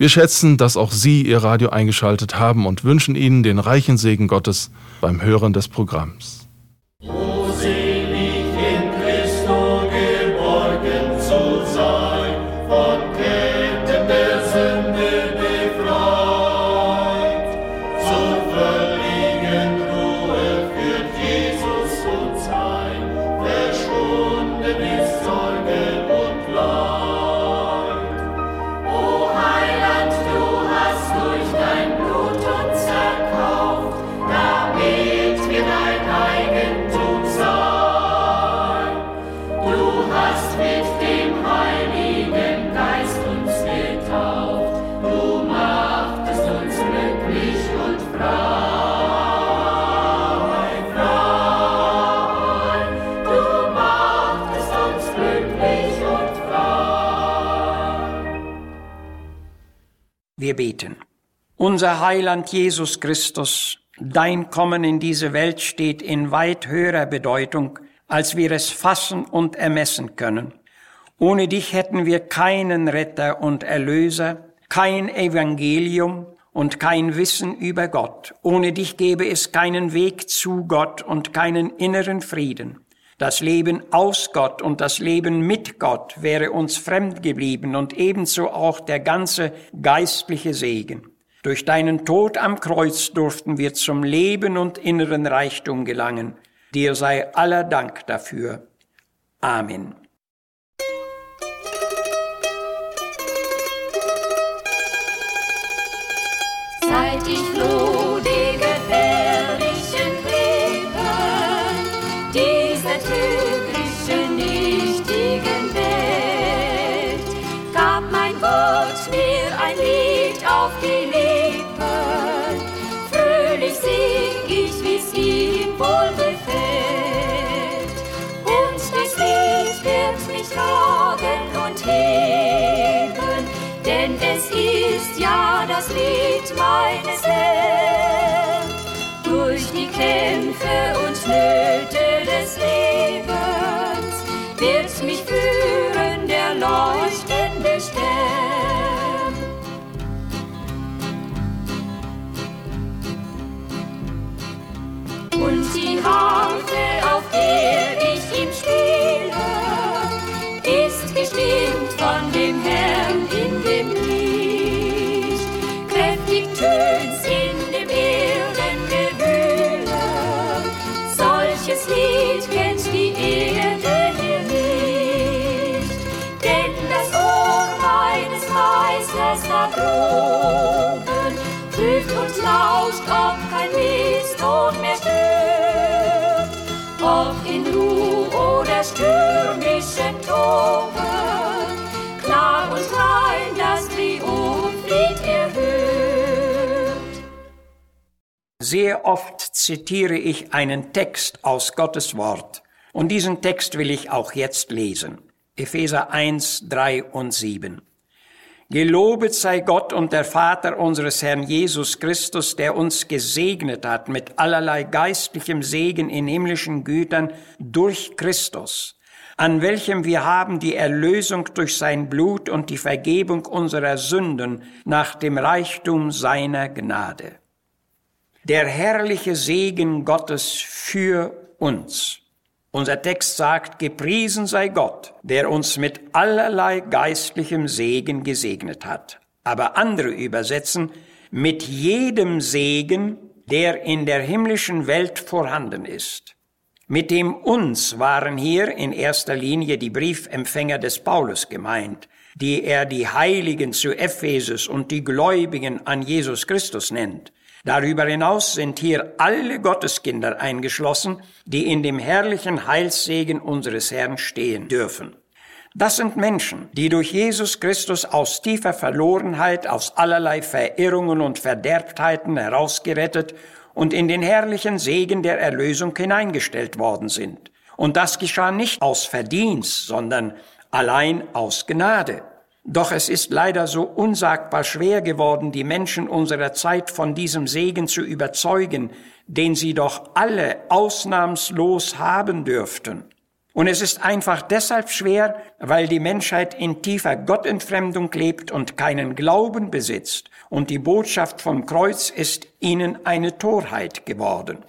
wir schätzen, dass auch Sie Ihr Radio eingeschaltet haben und wünschen Ihnen den reichen Segen Gottes beim Hören des Programms. Beten. Unser Heiland Jesus Christus, dein Kommen in diese Welt steht in weit höherer Bedeutung, als wir es fassen und ermessen können. Ohne dich hätten wir keinen Retter und Erlöser, kein Evangelium und kein Wissen über Gott. Ohne dich gäbe es keinen Weg zu Gott und keinen inneren Frieden. Das Leben aus Gott und das Leben mit Gott wäre uns fremd geblieben und ebenso auch der ganze geistliche Segen. Durch deinen Tod am Kreuz durften wir zum Leben und inneren Reichtum gelangen. Dir sei aller Dank dafür. Amen. Seit ich floh das Lied meines Herrn. Durch die Kämpfe und Each kid. Sehr oft zitiere ich einen Text aus Gottes Wort. Und diesen Text will ich auch jetzt lesen. Epheser 1, 3 und 7. Gelobet sei Gott und der Vater unseres Herrn Jesus Christus, der uns gesegnet hat mit allerlei geistlichem Segen in himmlischen Gütern durch Christus, an welchem wir haben die Erlösung durch sein Blut und die Vergebung unserer Sünden nach dem Reichtum seiner Gnade. Der herrliche Segen Gottes für uns. Unser Text sagt, gepriesen sei Gott, der uns mit allerlei geistlichem Segen gesegnet hat. Aber andere übersetzen, mit jedem Segen, der in der himmlischen Welt vorhanden ist. Mit dem uns waren hier in erster Linie die Briefempfänger des Paulus gemeint, die er die Heiligen zu Ephesus und die Gläubigen an Jesus Christus nennt. Darüber hinaus sind hier alle Gotteskinder eingeschlossen, die in dem herrlichen Heilssegen unseres Herrn stehen dürfen. Das sind Menschen, die durch Jesus Christus aus tiefer Verlorenheit, aus allerlei Verirrungen und Verderbtheiten herausgerettet und in den herrlichen Segen der Erlösung hineingestellt worden sind. Und das geschah nicht aus Verdienst, sondern allein aus Gnade. Doch es ist leider so unsagbar schwer geworden, die Menschen unserer Zeit von diesem Segen zu überzeugen, den sie doch alle ausnahmslos haben dürften. Und es ist einfach deshalb schwer, weil die Menschheit in tiefer Gottentfremdung lebt und keinen Glauben besitzt, und die Botschaft vom Kreuz ist ihnen eine Torheit geworden.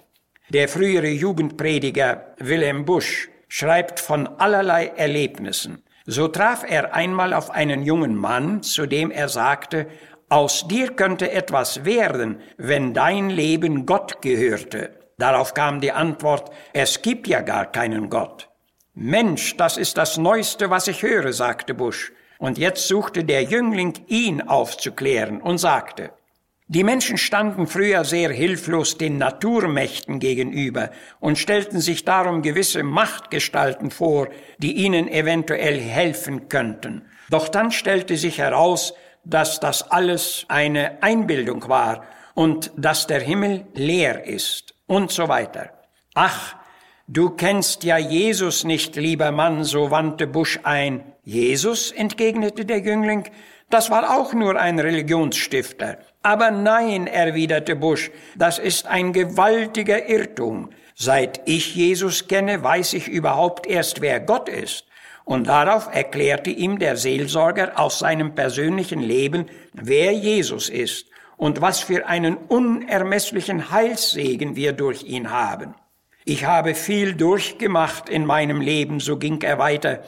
Der frühere Jugendprediger Wilhelm Busch schreibt von allerlei Erlebnissen. So traf er einmal auf einen jungen Mann, zu dem er sagte, aus dir könnte etwas werden, wenn dein Leben Gott gehörte. Darauf kam die Antwort, es gibt ja gar keinen Gott. Mensch, das ist das Neueste, was ich höre, sagte Busch. Und jetzt suchte der Jüngling, ihn aufzuklären und sagte, die Menschen standen früher sehr hilflos den Naturmächten gegenüber und stellten sich darum gewisse Machtgestalten vor, die ihnen eventuell helfen könnten. Doch dann stellte sich heraus, dass das alles eine Einbildung war und dass der Himmel leer ist und so weiter. Ach, Du kennst ja Jesus nicht, lieber Mann, so wandte Busch ein. Jesus, entgegnete der Jüngling, das war auch nur ein Religionsstifter. Aber nein, erwiderte Busch, das ist ein gewaltiger Irrtum. Seit ich Jesus kenne, weiß ich überhaupt erst, wer Gott ist. Und darauf erklärte ihm der Seelsorger aus seinem persönlichen Leben, wer Jesus ist und was für einen unermesslichen Heilssegen wir durch ihn haben. Ich habe viel durchgemacht in meinem Leben, so ging er weiter.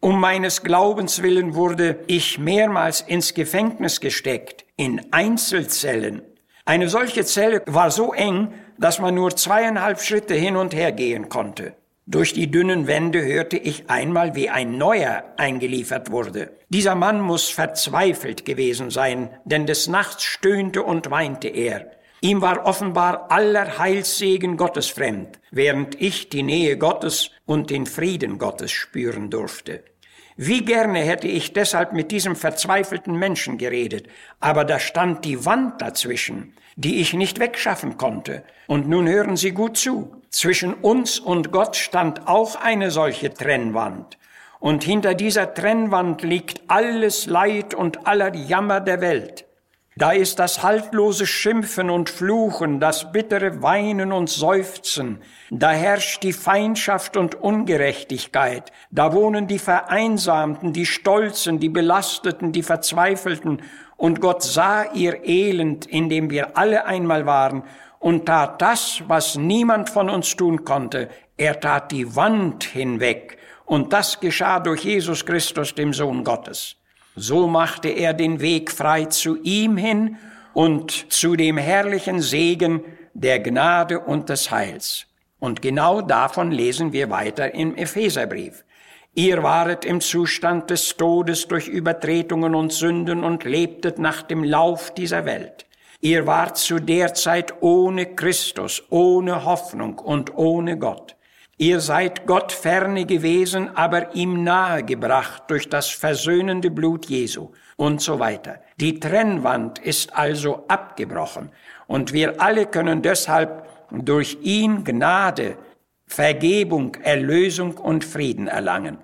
Um meines Glaubens willen wurde ich mehrmals ins Gefängnis gesteckt, in Einzelzellen. Eine solche Zelle war so eng, dass man nur zweieinhalb Schritte hin und her gehen konnte. Durch die dünnen Wände hörte ich einmal, wie ein neuer eingeliefert wurde. Dieser Mann muss verzweifelt gewesen sein, denn des Nachts stöhnte und weinte er. Ihm war offenbar aller Heilssegen Gottes fremd, während ich die Nähe Gottes und den Frieden Gottes spüren durfte. Wie gerne hätte ich deshalb mit diesem verzweifelten Menschen geredet, aber da stand die Wand dazwischen, die ich nicht wegschaffen konnte. Und nun hören Sie gut zu. Zwischen uns und Gott stand auch eine solche Trennwand. Und hinter dieser Trennwand liegt alles Leid und aller Jammer der Welt. Da ist das haltlose Schimpfen und Fluchen, das bittere Weinen und Seufzen, da herrscht die Feindschaft und Ungerechtigkeit, da wohnen die Vereinsamten, die Stolzen, die Belasteten, die Verzweifelten, und Gott sah ihr Elend, in dem wir alle einmal waren, und tat das, was niemand von uns tun konnte, er tat die Wand hinweg, und das geschah durch Jesus Christus, dem Sohn Gottes. So machte er den Weg frei zu ihm hin und zu dem herrlichen Segen der Gnade und des Heils. Und genau davon lesen wir weiter im Epheserbrief. Ihr waret im Zustand des Todes durch Übertretungen und Sünden und lebtet nach dem Lauf dieser Welt. Ihr wart zu der Zeit ohne Christus, ohne Hoffnung und ohne Gott. Ihr seid Gott ferne gewesen, aber ihm nahe gebracht durch das versöhnende Blut Jesu und so weiter. Die Trennwand ist also abgebrochen und wir alle können deshalb durch ihn Gnade, Vergebung, Erlösung und Frieden erlangen.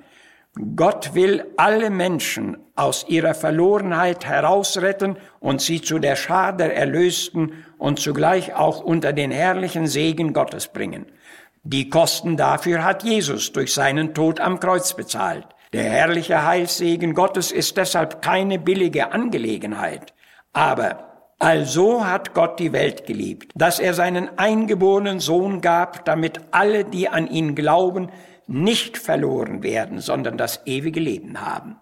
Gott will alle Menschen aus ihrer Verlorenheit herausretten und sie zu der Schar der Erlösten und zugleich auch unter den herrlichen Segen Gottes bringen. Die Kosten dafür hat Jesus durch seinen Tod am Kreuz bezahlt. Der herrliche Heilssegen Gottes ist deshalb keine billige Angelegenheit. Aber also hat Gott die Welt geliebt, dass er seinen eingeborenen Sohn gab, damit alle, die an ihn glauben, nicht verloren werden, sondern das ewige Leben haben.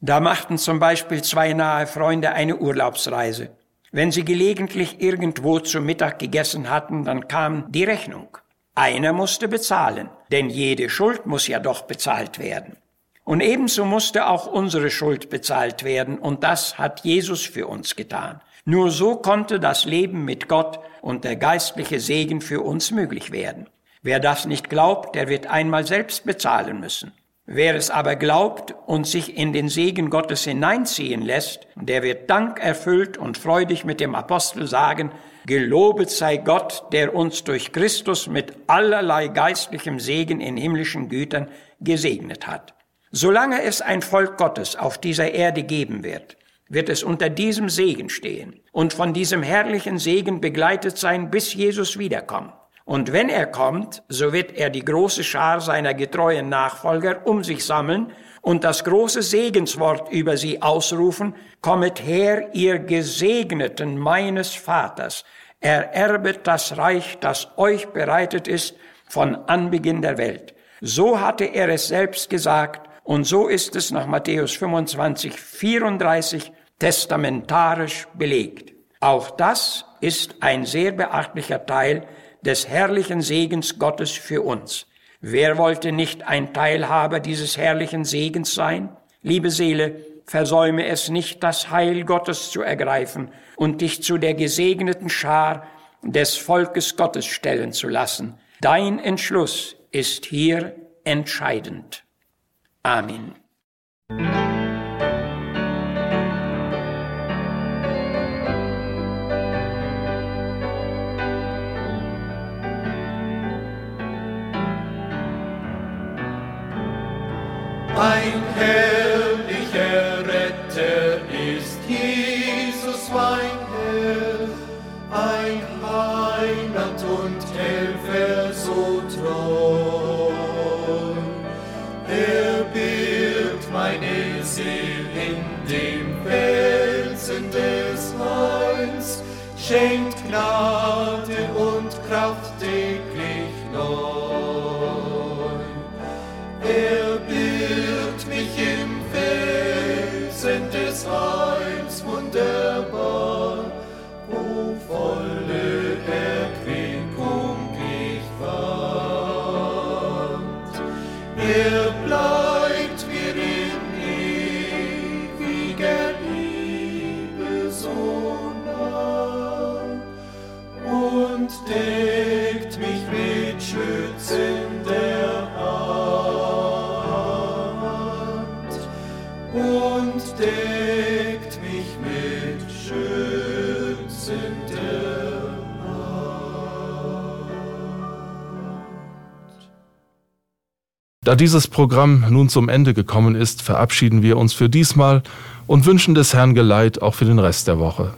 Da machten zum Beispiel zwei nahe Freunde eine Urlaubsreise. Wenn sie gelegentlich irgendwo zu Mittag gegessen hatten, dann kam die Rechnung. Einer musste bezahlen, denn jede Schuld muss ja doch bezahlt werden. Und ebenso musste auch unsere Schuld bezahlt werden, und das hat Jesus für uns getan. Nur so konnte das Leben mit Gott und der geistliche Segen für uns möglich werden. Wer das nicht glaubt, der wird einmal selbst bezahlen müssen. Wer es aber glaubt und sich in den Segen Gottes hineinziehen lässt, der wird dankerfüllt und freudig mit dem Apostel sagen, Gelobet sei Gott, der uns durch Christus mit allerlei geistlichem Segen in himmlischen Gütern gesegnet hat. Solange es ein Volk Gottes auf dieser Erde geben wird, wird es unter diesem Segen stehen und von diesem herrlichen Segen begleitet sein, bis Jesus wiederkommt. Und wenn er kommt, so wird er die große Schar seiner getreuen Nachfolger um sich sammeln und das große Segenswort über sie ausrufen, kommet her, ihr Gesegneten meines Vaters, ererbet das Reich, das euch bereitet ist von Anbeginn der Welt. So hatte er es selbst gesagt und so ist es nach Matthäus 25, 34 testamentarisch belegt. Auch das ist ein sehr beachtlicher Teil des herrlichen Segens Gottes für uns. Wer wollte nicht ein Teilhaber dieses herrlichen Segens sein? Liebe Seele, versäume es nicht, das Heil Gottes zu ergreifen und dich zu der gesegneten Schar des Volkes Gottes stellen zu lassen. Dein Entschluss ist hier entscheidend. Amen. Ein herrlicher Retter ist Jesus mein Herr, ein Heiland und Helfer so treu. Er birgt meine Seele in dem Felsen des Heils, schenkt Gnade Er bleibt Da dieses Programm nun zum Ende gekommen ist, verabschieden wir uns für diesmal und wünschen des Herrn Geleit auch für den Rest der Woche.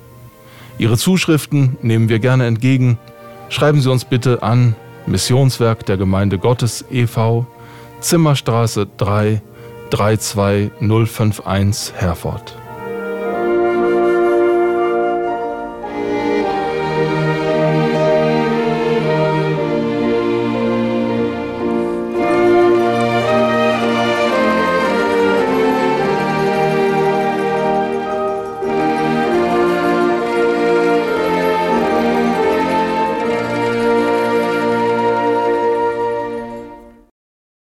Ihre Zuschriften nehmen wir gerne entgegen. Schreiben Sie uns bitte an Missionswerk der Gemeinde Gottes e.V., Zimmerstraße 3, 32051 Herford.